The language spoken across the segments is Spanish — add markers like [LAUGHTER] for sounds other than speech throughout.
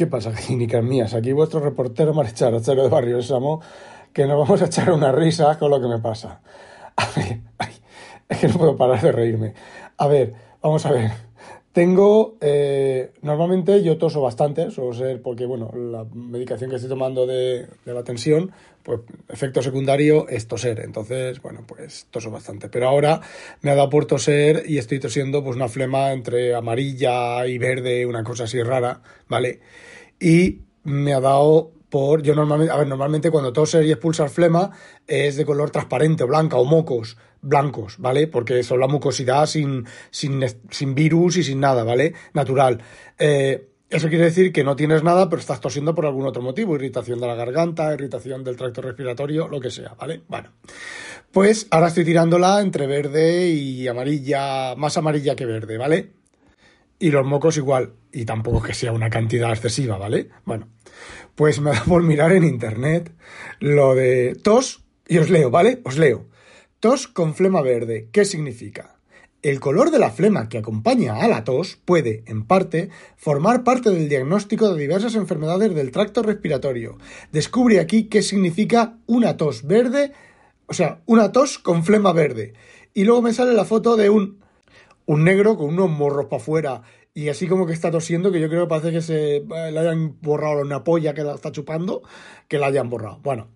¿Qué pasa, [LAUGHS] clínicas mías? Aquí vuestro reportero marcharachero de Barrio Sésamo, que nos vamos a echar una risa con lo que me pasa. [LAUGHS] A ver, ay, es que no puedo parar de reírme. A ver, vamos a ver. Tengo, eh, normalmente yo toso bastante, suelo ser porque, bueno, la medicación que estoy tomando de, de, la tensión, pues efecto secundario es toser, entonces, bueno, pues toso bastante. Pero ahora me ha dado por toser y estoy tosiendo pues una flema entre amarilla y verde, una cosa así rara, ¿vale? Y me ha dado por, yo normalmente, a ver, normalmente cuando toses y expulsas flema es de color transparente, blanca o mocos blancos, ¿vale? Porque son la mucosidad sin, sin, sin virus y sin nada, ¿vale? Natural. Eh, eso quiere decir que no tienes nada, pero estás tosiendo por algún otro motivo, irritación de la garganta, irritación del tracto respiratorio, lo que sea, ¿vale? Bueno, pues ahora estoy tirándola entre verde y amarilla, más amarilla que verde, ¿vale? Y los mocos igual, y tampoco que sea una cantidad excesiva, ¿vale? Bueno, pues me da por mirar en internet lo de tos y os leo, ¿vale? Os leo. Tos con flema verde. ¿Qué significa? El color de la flema que acompaña a la tos puede, en parte, formar parte del diagnóstico de diversas enfermedades del tracto respiratorio. Descubre aquí qué significa una tos verde, o sea, una tos con flema verde. Y luego me sale la foto de un, un negro con unos morros para afuera y así como que está tosiendo, que yo creo que parece que se eh, le hayan borrado una polla que la está chupando, que la hayan borrado. Bueno,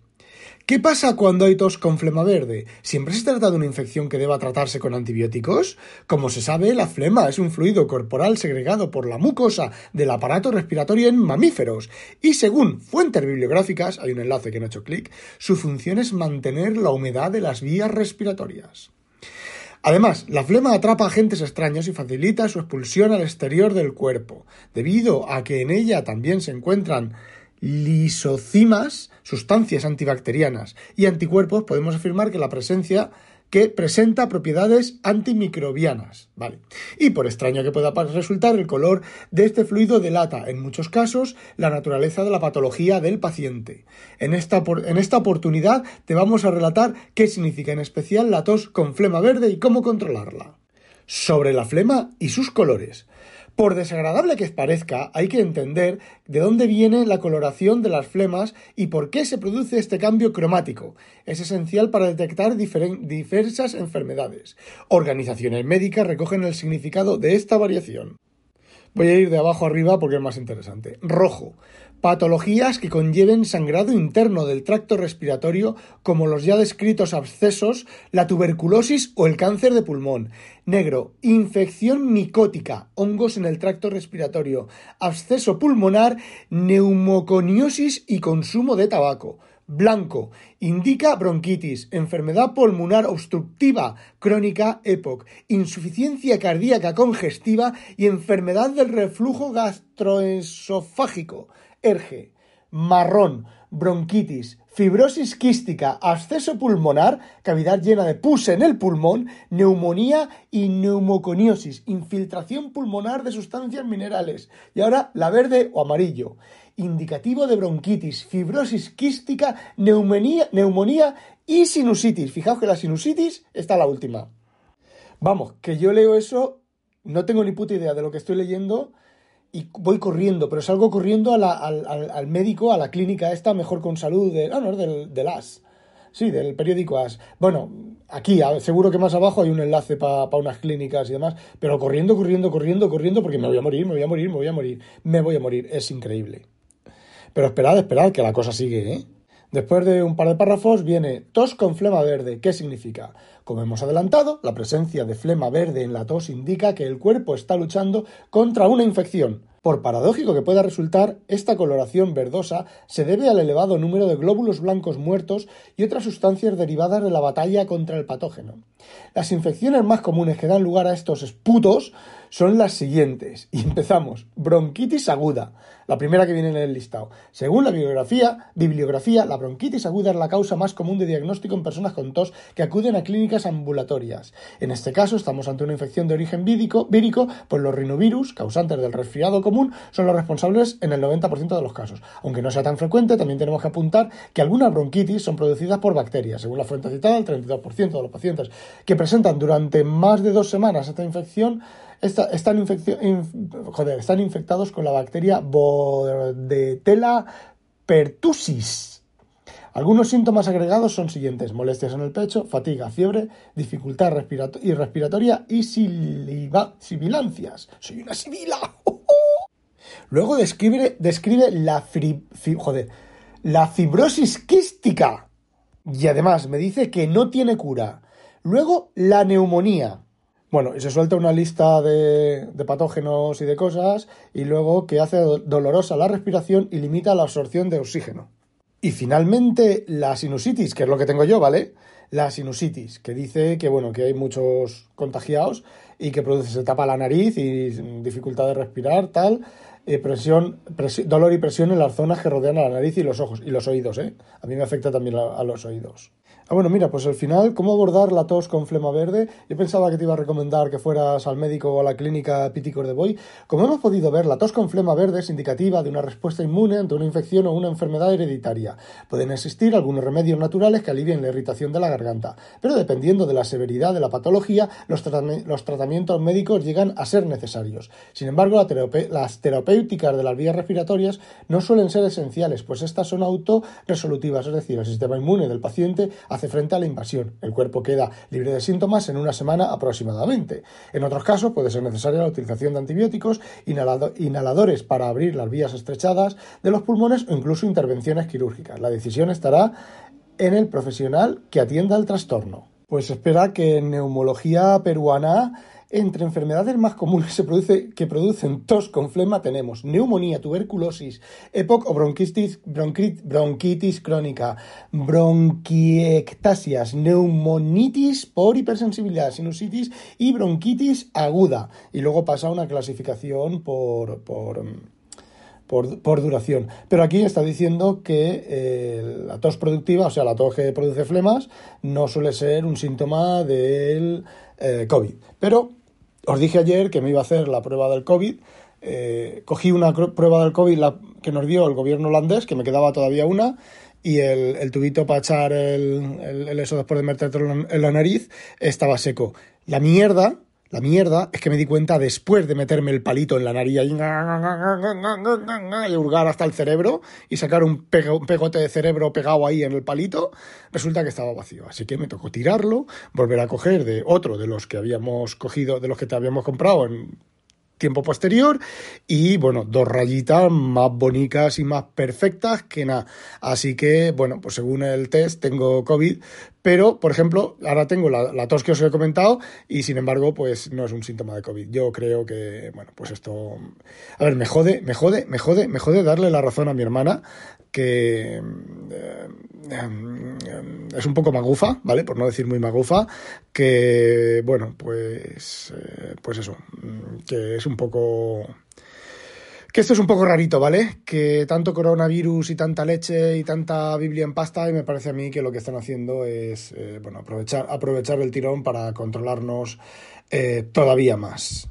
¿Qué pasa cuando hay tos con flema verde? ¿Siempre se trata de una infección que deba tratarse con antibióticos? Como se sabe, la flema es un fluido corporal segregado por la mucosa del aparato respiratorio en mamíferos y según fuentes bibliográficas, hay un enlace que no he hecho clic, su función es mantener la humedad de las vías respiratorias. Además, la flema atrapa agentes extraños y facilita su expulsión al exterior del cuerpo, debido a que en ella también se encuentran lisocimas, sustancias antibacterianas. Y anticuerpos, podemos afirmar que la presencia que presenta propiedades antimicrobianas, ¿vale? Y por extraño que pueda resultar, el color de este fluido delata, en muchos casos, la naturaleza de la patología del paciente. En esta, en esta oportunidad te vamos a relatar qué significa en especial la tos con flema verde y cómo controlarla. Sobre la flema y sus colores. Por desagradable que parezca, hay que entender de dónde viene la coloración de las flemas y por qué se produce este cambio cromático. Es esencial para detectar diversas enfermedades. Organizaciones médicas recogen el significado de esta variación. Voy a ir de abajo arriba porque es más interesante. Rojo. Patologías que conlleven sangrado interno del tracto respiratorio como los ya descritos abscesos, la tuberculosis o el cáncer de pulmón. Negro. Infección micótica, hongos en el tracto respiratorio, absceso pulmonar, neumoconiosis y consumo de tabaco. Blanco. Indica bronquitis, enfermedad pulmonar obstructiva crónica EPOC, insuficiencia cardíaca congestiva y enfermedad del reflujo gastroesofágico. ERGE. Marrón. Bronquitis, fibrosis quística, absceso pulmonar, cavidad llena de pus en el pulmón, neumonía y neumoconiosis, infiltración pulmonar de sustancias minerales. Y ahora la verde o amarillo indicativo de bronquitis, fibrosis quística, neumonía, neumonía y sinusitis. Fijaos que la sinusitis está la última. Vamos, que yo leo eso, no tengo ni puta idea de lo que estoy leyendo y voy corriendo, pero salgo corriendo al, médico, a la clínica esta, mejor con salud, de, ah, no, del, del AS. Sí, del periódico AS. Bueno, aquí, seguro que más abajo hay un enlace para unas clínicas y demás, pero corriendo, corriendo, corriendo, corriendo, porque me voy a morir, me voy a morir, me voy a morir, me voy a morir. Es increíble. Pero esperad, esperad, que la cosa sigue, ¿eh? Después de un par de párrafos viene tos con flema verde. ¿Qué significa? Como hemos adelantado, la presencia de flema verde en la tos indica que el cuerpo está luchando contra una infección. Por paradójico que pueda resultar, esta coloración verdosa se debe al elevado número de glóbulos blancos muertos y otras sustancias derivadas de la batalla contra el patógeno. Las infecciones más comunes que dan lugar a estos esputos son las siguientes. Y empezamos. Bronquitis aguda, la primera que viene en el listado. Según la bibliografía, bibliografía, la bronquitis aguda es la causa más común de diagnóstico en personas con tos que acuden a clínicas ambulatorias. En este caso, estamos ante una infección de origen vírico, pues los rinovirus, causantes del resfriado común, son los responsables en el 90% de los casos. Aunque no sea tan frecuente, también tenemos que apuntar que algunas bronquitis son producidas por bacterias. Según la fuente citada, el 32% de los pacientes que presentan durante más de dos semanas esta infección están, infectados con la bacteria Bordetella pertussis. Algunos síntomas agregados son siguientes: molestias en el pecho, fatiga, fiebre, dificultad respiratoria y sibilancias. Soy una sibila. Luego describe, describe la, la fibrosis quística. Y además me dice que no tiene cura. Luego la neumonía. Bueno, y se suelta una lista de, patógenos y de cosas, y luego que hace dolorosa la respiración y limita la absorción de oxígeno. Y finalmente la sinusitis, que es lo que tengo yo, ¿vale? La sinusitis, que dice que bueno, que hay muchos contagiados y que produce, se tapa la nariz y dificultad de respirar, tal. Eh, presión, dolor y presión en las zonas que rodean a la nariz y los ojos y los oídos, ¿eh? A mí me afecta también a los oídos. Ah, bueno, mira, pues al final, ¿cómo abordar la tos con flema verde? Yo pensaba que te iba a recomendar que fueras al médico o a la clínica Piticor de Boy. Como hemos podido ver, la tos con flema verde es indicativa de una respuesta inmune ante una infección o una enfermedad hereditaria. Pueden existir algunos remedios naturales que alivien la irritación de la garganta, pero dependiendo de la severidad de la patología, los, tratamientos médicos llegan a ser necesarios. Sin embargo, las terapéuticas de las vías respiratorias no suelen ser esenciales, pues estas son autorresolutivas, es decir, el sistema inmune del paciente hace frente a la invasión. El cuerpo queda libre de síntomas en una semana aproximadamente. En otros casos puede ser necesaria la utilización de antibióticos, inhaladores para abrir las vías estrechadas de los pulmones o incluso intervenciones quirúrgicas. La decisión estará en el profesional que atienda el trastorno. Pues espera que en neumología peruana entre enfermedades más comunes se produce, que producen tos con flema tenemos neumonía, tuberculosis, EPOC o bronquitis, bronquitis crónica, bronquiectasias, neumonitis por hipersensibilidad, sinusitis y bronquitis aguda. Y luego pasa una clasificación por, por por, duración. Pero aquí está diciendo que eh, la tos productiva, o sea, la tos que produce flemas, no suele ser un síntoma del eh, COVID. Pero os dije ayer que me iba a hacer la prueba del COVID. Eh, cogí una prueba del COVID que nos dio el gobierno holandés, que me quedaba todavía una, y el, tubito para echar el, eso después de metértelo en la nariz estaba seco. La mierda, la mierda es que me di cuenta después de meterme el palito en la nariz y, hurgar hasta el cerebro y sacar un, pegote de cerebro pegado ahí en el palito, resulta que estaba vacío. Así que me tocó tirarlo, volver a coger de otro de los que habíamos cogido, de los que te habíamos comprado en tiempo posterior y bueno, dos rayitas más bonitas y más perfectas que nada. Así que bueno, pues según el test tengo COVID, pero por ejemplo, ahora tengo la, tos que os he comentado y sin embargo, pues no es un síntoma de COVID. Yo creo que, bueno, pues esto, a ver, me jode, me jode, me jode, me jode darle la razón a mi hermana que eh, es un poco magufa, ¿vale? Por no decir muy magufa, que, bueno, pues, eh, pues eso, que es un poco... Que esto es un poco rarito, ¿vale? Que tanto coronavirus y tanta leche y tanta Biblia en pasta, y me parece a mí que lo que están haciendo es, eh, bueno, aprovechar, aprovechar el tirón para controlarnos todavía más.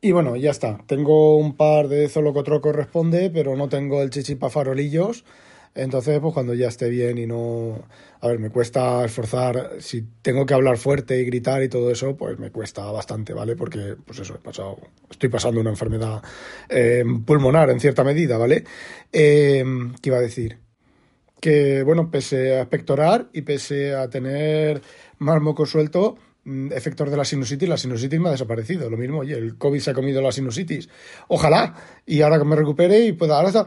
Y bueno, ya está. Tengo un par de Zolocotroco responde, pero no tengo el chichipa farolillos. Entonces, pues cuando ya esté bien y no... A ver, me cuesta esforzar. Si tengo que hablar fuerte y gritar y todo eso, pues me cuesta bastante, ¿vale? Porque, pues eso, he pasado... Estoy pasando una enfermedad eh, pulmonar en cierta medida, ¿vale? Eh, ¿Qué iba a decir? Que, bueno, pese a espectorar y pese a tener más moco suelto, Mm, efectos de la sinusitis, la sinusitis me ha desaparecido. Lo mismo, oye, el COVID se ha comido la sinusitis. Ojalá, y ahora que me recupere y pueda. Ahora está,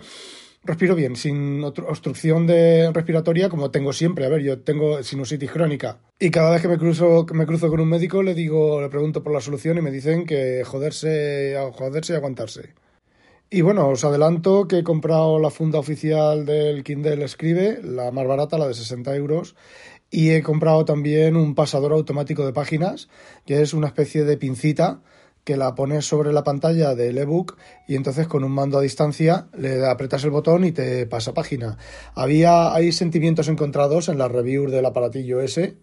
respiro bien, sin obstrucción de respiratoria, como tengo siempre. A ver, yo tengo sinusitis crónica. Y cada vez que me cruzo, me cruzo con un médico, le digo, le pregunto por la solución y me dicen que joderse, joderse y aguantarse. Y bueno, os adelanto que he comprado la funda oficial del Kindle Escribe, la más barata, la de 60 euros, y he comprado también un pasador automático de páginas, que es una especie de pincita que la pones sobre la pantalla del ebook y entonces con un mando a distancia le apretas el botón y te pasa página. Había hay sentimientos encontrados en la review del aparatillo ese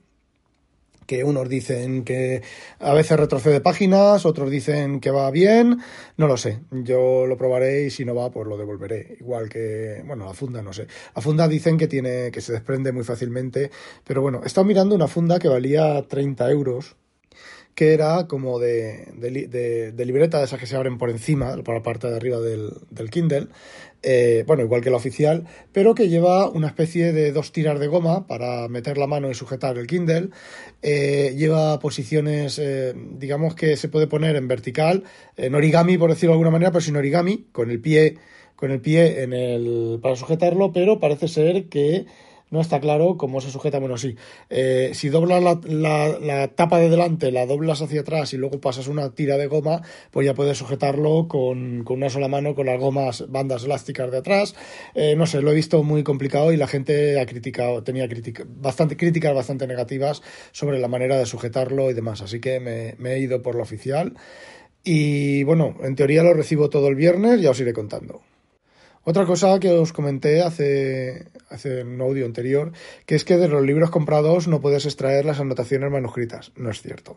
que unos dicen que a veces retrocede páginas, otros dicen que va bien, no lo sé. Yo lo probaré y si no va, pues lo devolveré. Igual que, bueno, la funda no sé. La funda dicen que tiene, que se desprende muy fácilmente, pero bueno, he estado mirando una funda que valía 30 euros que era como de, de, libreta de esas que se abren por encima, por la parte de arriba del, del Kindle, eh, bueno, igual que la oficial, pero que lleva una especie de dos tiras de goma para meter la mano y sujetar el Kindle. Eh, lleva posiciones, eh, digamos que se puede poner en vertical, en origami, por decirlo de alguna manera, pero sin origami, con el pie, con el pie en el, para sujetarlo, pero parece ser que no está claro cómo se sujeta. Bueno, sí, eh, si doblas la, tapa de delante, la doblas hacia atrás y luego pasas una tira de goma, pues ya puedes sujetarlo con, una sola mano con las gomas, bandas elásticas de atrás. Eh, no sé, lo he visto muy complicado y la gente ha criticado, tenía bastante, críticas bastante negativas sobre la manera de sujetarlo y demás. Así que me, me he ido por lo oficial. Y bueno, en teoría lo recibo todo el viernes, ya os iré contando. Otra cosa que os comenté hace, hace un audio anterior, que es que de los libros comprados no puedes extraer las anotaciones manuscritas. No es cierto.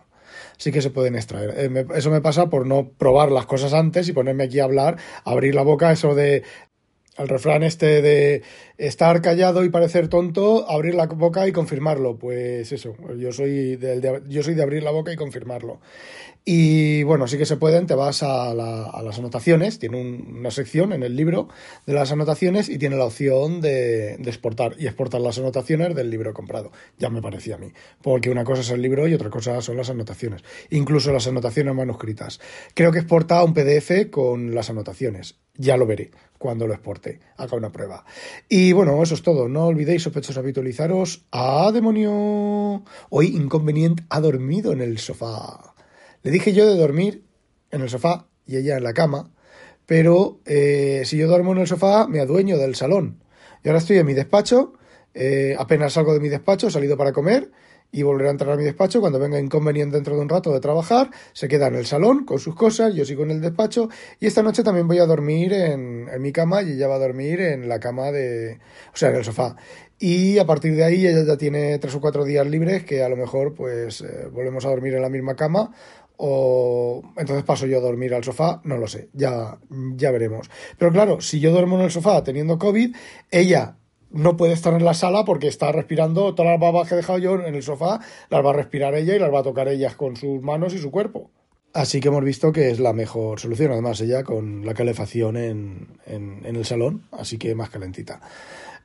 Sí que se pueden extraer. Eh, eso me pasa por no probar las cosas antes y ponerme aquí a hablar, abrir la boca, eso de al refrán este de estar callado y parecer tonto, abrir la boca y confirmarlo. Pues eso, yo soy de, yo soy de abrir la boca y confirmarlo. Y bueno, sí que se pueden, te vas a, las anotaciones, tiene una sección en el libro de las anotaciones y tiene la opción de, exportar y exportar las anotaciones del libro comprado. Ya me parecía a mí, porque una cosa es el libro y otra cosa son las anotaciones, incluso las anotaciones manuscritas. Creo que exporta un PDF con las anotaciones, ya lo veré cuando lo exporte, haga una prueba. Y bueno, eso es todo, no olvidéis sospechosos habitualizaros. ¡Ah, demonio! Hoy Inconvenient ha dormido en el sofá. Le dije yo de dormir en el sofá y ella en la cama, pero eh, si yo duermo en el sofá me adueño del salón. Y ahora estoy en mi despacho, eh, apenas salgo de mi despacho, he salido para comer y volveré a entrar a mi despacho cuando venga inconveniente dentro de un rato de trabajar, se queda en el salón con sus cosas, yo sigo en el despacho y esta noche también voy a dormir en, en mi cama y ella va a dormir en la cama de, o sea, en el sofá. Y a partir de ahí ella ya tiene tres o cuatro días libres que a lo mejor pues eh, volvemos a dormir en la misma cama o entonces paso yo a dormir al sofá, no lo sé, ya, ya veremos. Pero claro, si yo duermo en el sofá teniendo COVID, ella no puede estar en la sala porque está respirando todas las babas que he dejado yo en el sofá, las va a respirar ella y las va a tocar ella con sus manos y su cuerpo. Así que hemos visto que es la mejor solución, además ella con la calefacción en, en, en el salón, así que más calentita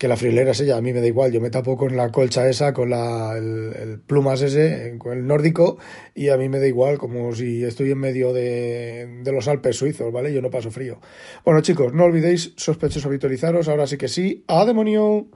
que la frilera es ella, a mí me da igual, yo me tapo con la colcha esa, con la, el, plumas ese, con el nórdico, y a mí me da igual, como si estoy en medio de, de los Alpes suizos, ¿vale? Yo no paso frío. Bueno, chicos, no olvidéis sospechosos habitualizaros, ahora sí que sí, ¡a demonio!